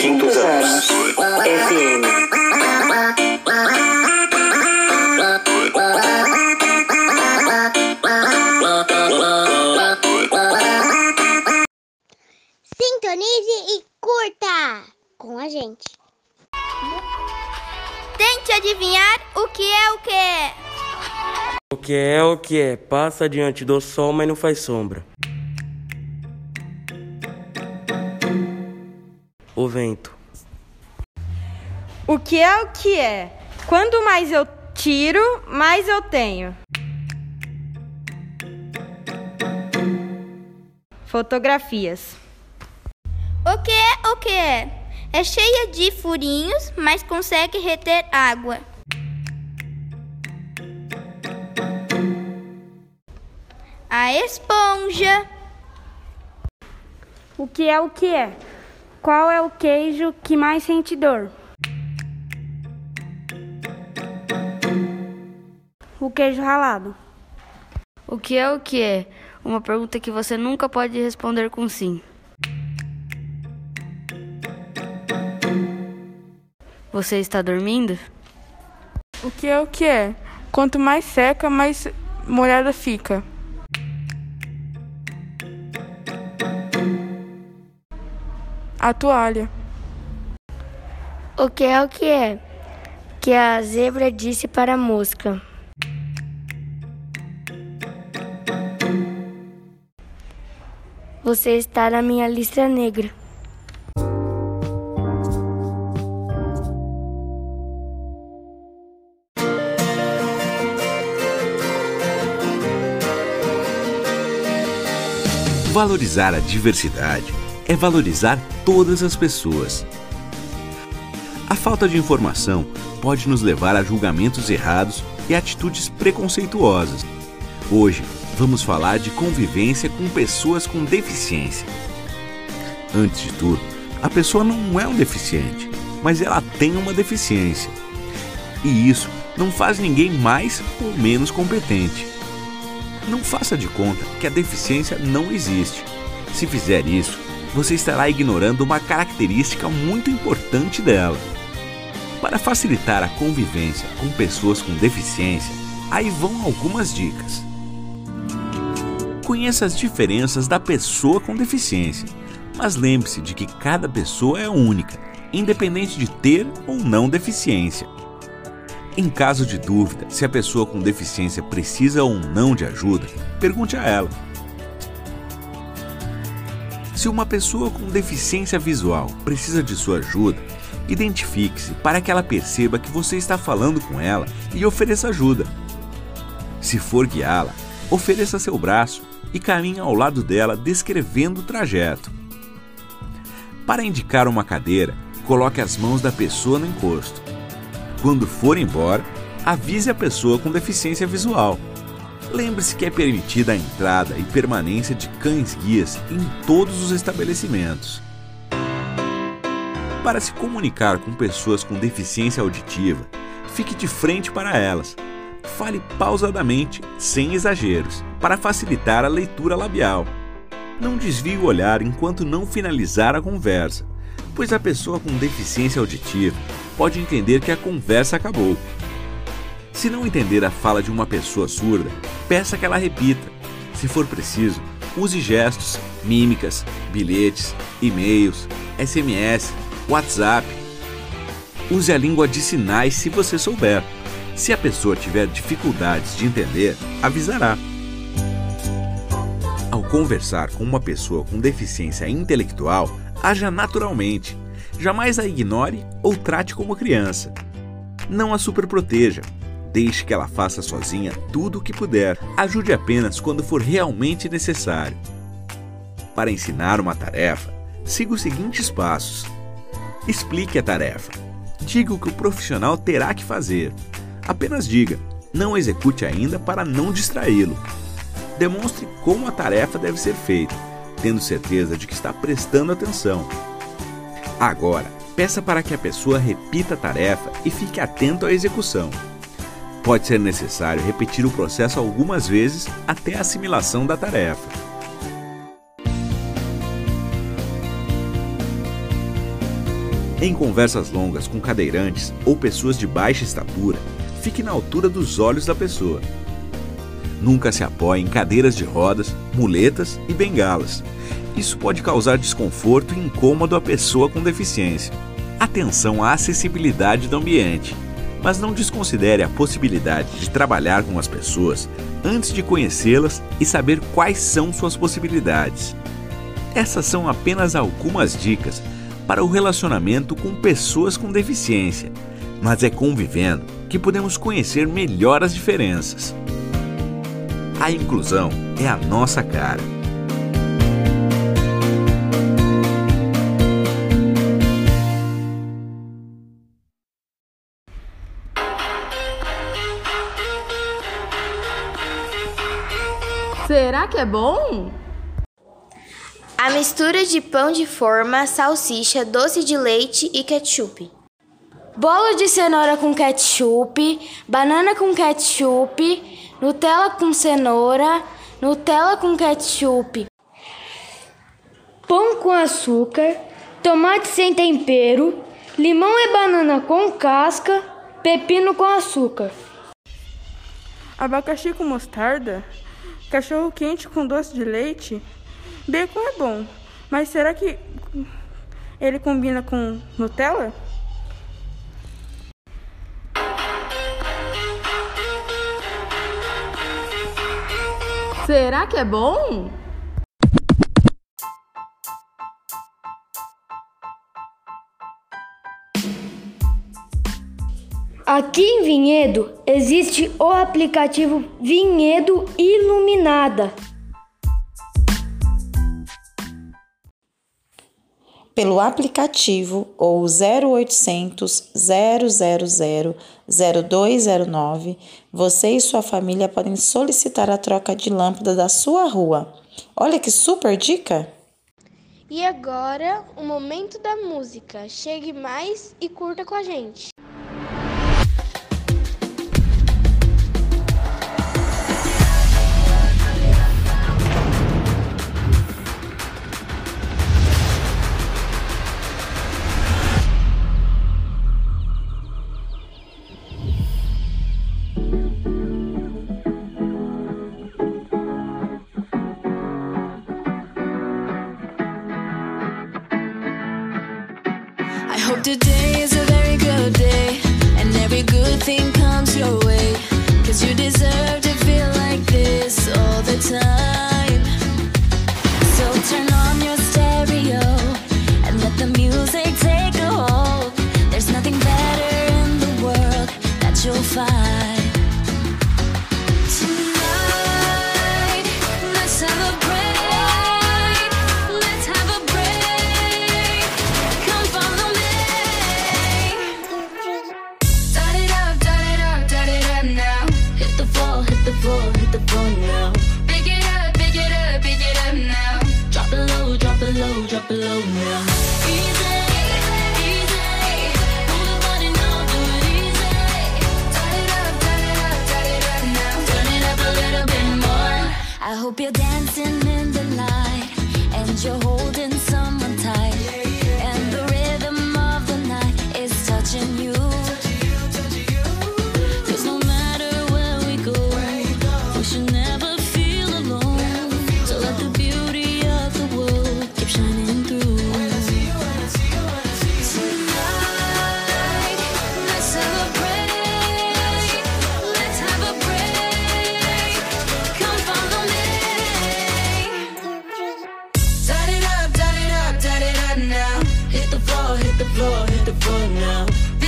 Quintos anos. FM. Sintonize e curta com a gente. Tente adivinhar o que é o que. O que é o que é? Passa diante do sol, mas não faz sombra. O vento. O que é o que é? Quanto mais eu tiro, mais eu tenho. Fotografias. O que é o que é? É cheia de furinhos, mas consegue reter água. A esponja. O que é o que é? Qual é o queijo que mais sente dor? O queijo ralado. O que é o que é? Uma pergunta que você nunca pode responder com sim. Você está dormindo? O que é o que é? Quanto mais seca, mais molhada fica. A toalha. O que é o que é? Que a zebra disse para a mosca. Você está na minha lista negra. Valorizar a diversidade é valorizar todas as pessoas. A falta de informação pode nos levar a julgamentos errados e atitudes preconceituosas. Hoje, vamos falar de convivência com pessoas com deficiência. Antes de tudo, a pessoa não é um deficiente, mas ela tem uma deficiência. E isso não faz ninguém mais ou menos competente. Não faça de conta que a deficiência não existe. Se fizer isso, você estará ignorando uma característica muito importante dela. Para facilitar a convivência com pessoas com deficiência, aí vão algumas dicas. Conheça as diferenças da pessoa com deficiência, mas lembre-se de que cada pessoa é única, independente de ter ou não deficiência. Em caso de dúvida se a pessoa com deficiência precisa ou não de ajuda, pergunte a ela. Se uma pessoa com deficiência visual precisa de sua ajuda, identifique-se para que ela perceba que você está falando com ela e ofereça ajuda. Se for guiá-la, ofereça seu braço e caminhe ao lado dela descrevendo o trajeto. Para indicar uma cadeira, coloque as mãos da pessoa no encosto. Quando for embora, avise a pessoa com deficiência visual. Lembre-se que é permitida a entrada e permanência de cães-guias em todos os estabelecimentos. Para se comunicar com pessoas com deficiência auditiva, fique de frente para elas. Fale pausadamente, sem exageros, para facilitar a leitura labial. Não desvie o olhar enquanto não finalizar a conversa, pois a pessoa com deficiência auditiva pode entender que a conversa acabou. Se não entender a fala de uma pessoa surda, peça que ela repita. Se for preciso, use gestos, mímicas, bilhetes, e-mails, SMS, WhatsApp. Use a língua de sinais se você souber. Se a pessoa tiver dificuldades de entender, avisará. Ao conversar com uma pessoa com deficiência intelectual, haja naturalmente. Jamais a ignore ou trate como criança. Não a superproteja. Deixe que ela faça sozinha tudo o que puder. Ajude apenas quando for realmente necessário. Para ensinar uma tarefa, siga os seguintes passos. Explique a tarefa. Diga o que o profissional terá que fazer. Apenas diga, não execute ainda para não distraí-lo. Demonstre como a tarefa deve ser feita, tendo certeza de que está prestando atenção. Agora, peça para que a pessoa repita a tarefa e fique atento à execução. Pode ser necessário repetir o processo algumas vezes até a assimilação da tarefa. Em conversas longas com cadeirantes ou pessoas de baixa estatura, fique na altura dos olhos da pessoa. Nunca se apoie em cadeiras de rodas, muletas e bengalas. Isso pode causar desconforto e incômodo à pessoa com deficiência. Atenção à acessibilidade do ambiente, mas não desconsidere a possibilidade de trabalhar com as pessoas antes de conhecê-las e saber quais são suas possibilidades. Essas são apenas algumas dicas para o relacionamento com pessoas com deficiência, mas é convivendo que podemos conhecer melhor as diferenças. A inclusão é a nossa cara. Será que é bom? A mistura de pão de forma, salsicha, doce de leite e ketchup. Bolo de cenoura com ketchup, banana com ketchup, Nutella com cenoura, Nutella com ketchup, pão com açúcar, tomate sem tempero, limão e banana com casca, pepino com açúcar. Abacaxi com mostarda, cachorro quente com doce de leite. Bacon é bom, mas será que ele combina com Nutella? Será que é bom? Aqui em Vinhedo existe o aplicativo Vinhedo Iluminada. Pelo aplicativo ou 0800 000 0209, você e sua família podem solicitar a troca de lâmpada da sua rua. Olha que super dica! E agora, o momento da música. Chegue mais e curta com a gente. sing Hit the floor, hit the floor, hit the floor now.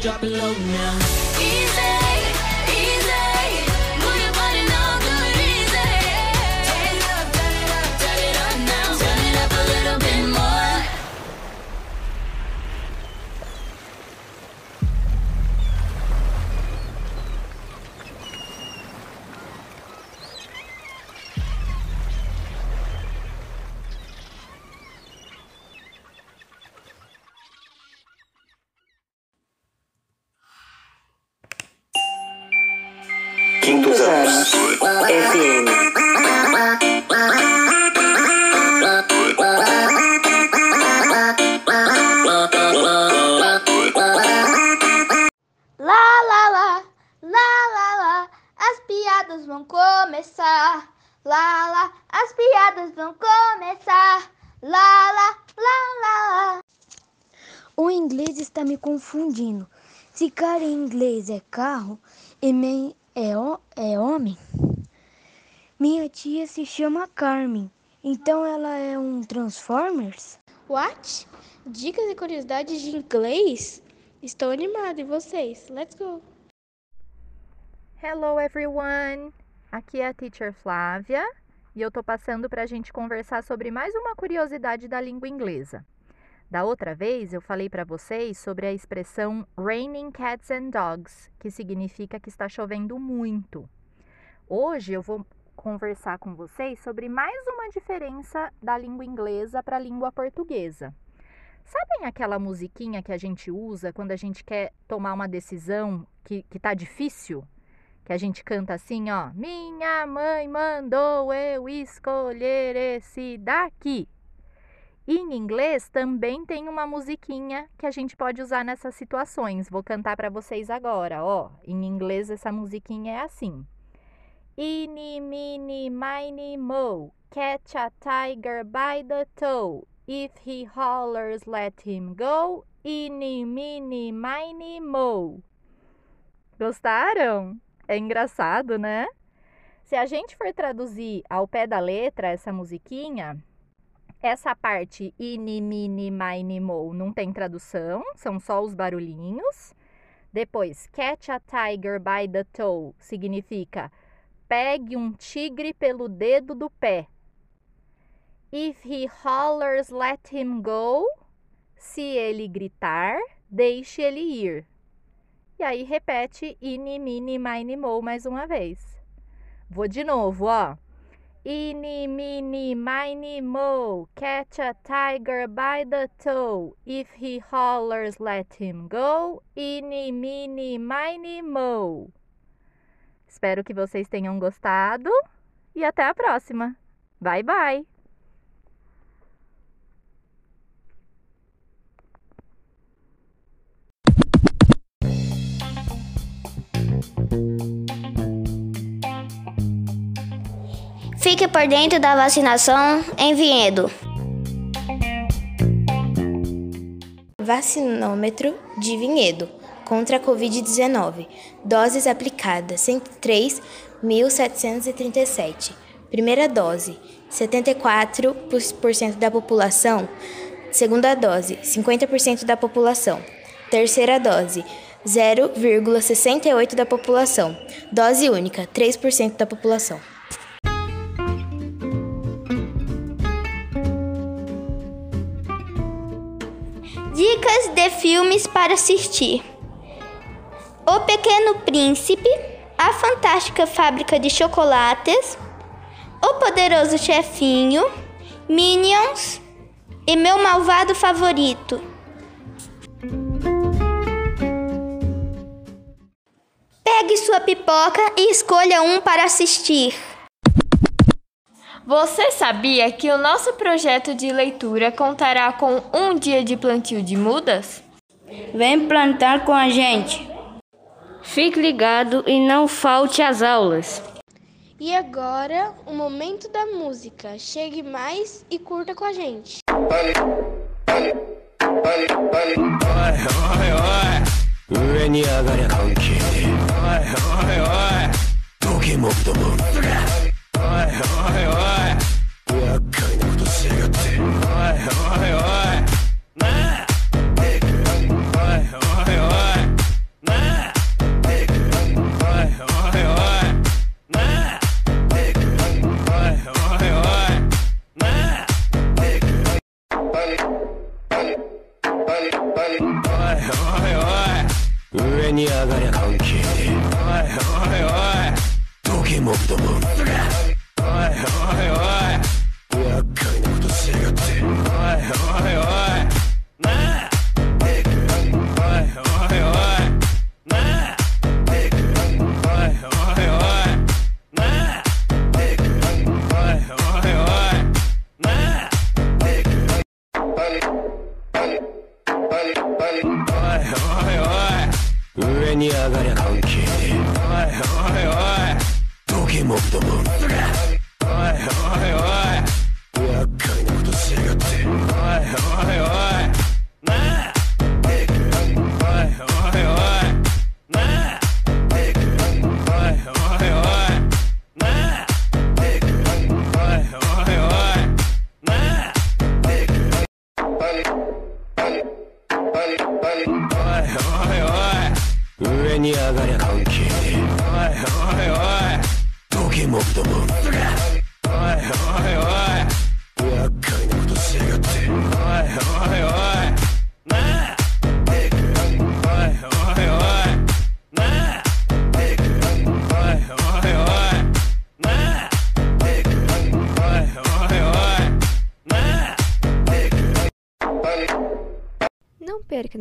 drop it low now. Easy. Quintos anos. FM. Lá, lá, lá, lá, lá, lá, as piadas vão começar. Lá, lá, as piadas vão começar. Lá, lá, lá, lá, lá. O inglês está me confundindo. Se cara em inglês é carro e man é, ho- é homem, minha tia se chama Carmen. Então ela é um Transformers? What? Dicas e curiosidades de inglês? Estou animada. E vocês? Let's go! Hello everyone! Aqui é a Teacher Flávia e eu tô passando para a gente conversar sobre mais uma curiosidade da língua inglesa. Da outra vez eu falei para vocês sobre a expressão raining cats and dogs, que significa que está chovendo muito. Hoje eu vou conversar com vocês sobre mais uma diferença da língua inglesa para a língua portuguesa. Sabem aquela musiquinha que a gente usa quando a gente quer tomar uma decisão que, que tá difícil? Que a gente canta assim, ó. Minha mãe mandou eu escolher esse daqui. E em inglês também tem uma musiquinha que a gente pode usar nessas situações. Vou cantar para vocês agora, ó. Em inglês essa musiquinha é assim. Eeny, meeny, miny, mo, catch a tiger by the toe. If he hollers, let him go. Eeny, meeny, miny, mo. Gostaram? É engraçado, né? Se a gente for traduzir ao pé da letra essa musiquinha, essa parte ini, mini, mine, mo não tem tradução, são só os barulhinhos. Depois, catch a tiger by the toe significa pegue um tigre pelo dedo do pé. If he hollers, let him go. Se ele gritar, deixe ele ir. E aí repete ini, mini, mine, mo mais uma vez. Vou de novo, ó. Eeny, meeny, miny, mo, catch a tiger by the toe. If he hollers, let him go. Eeny, meeny, miny, mo. Espero que vocês tenham gostado e até a próxima. Bye, bye! Fique por dentro da vacinação em Vinhedo. Vacinômetro de Vinhedo contra a Covid-19. Doses aplicadas: 103.737. Primeira dose: 74% da população. Segunda dose: 50% da população. Terceira dose: 0,68% da população. Dose única: 3% da população. Dicas de filmes para assistir: O Pequeno Príncipe, A Fantástica Fábrica de Chocolates, O Poderoso Chefinho, Minions e Meu Malvado Favorito. Pegue sua pipoca e escolha um para assistir. Você sabia que o nosso projeto de leitura contará com um dia de plantio de mudas? Vem plantar com a gente. Fique ligado e não falte às aulas. E agora, o momento da música. Chegue mais e curta com a gente. Oi, oi, oi. oi, oi, oi.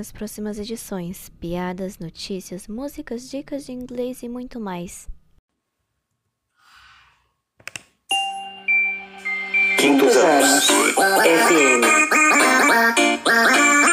nas próximas edições: piadas, notícias, músicas, dicas de inglês e muito mais. Anos.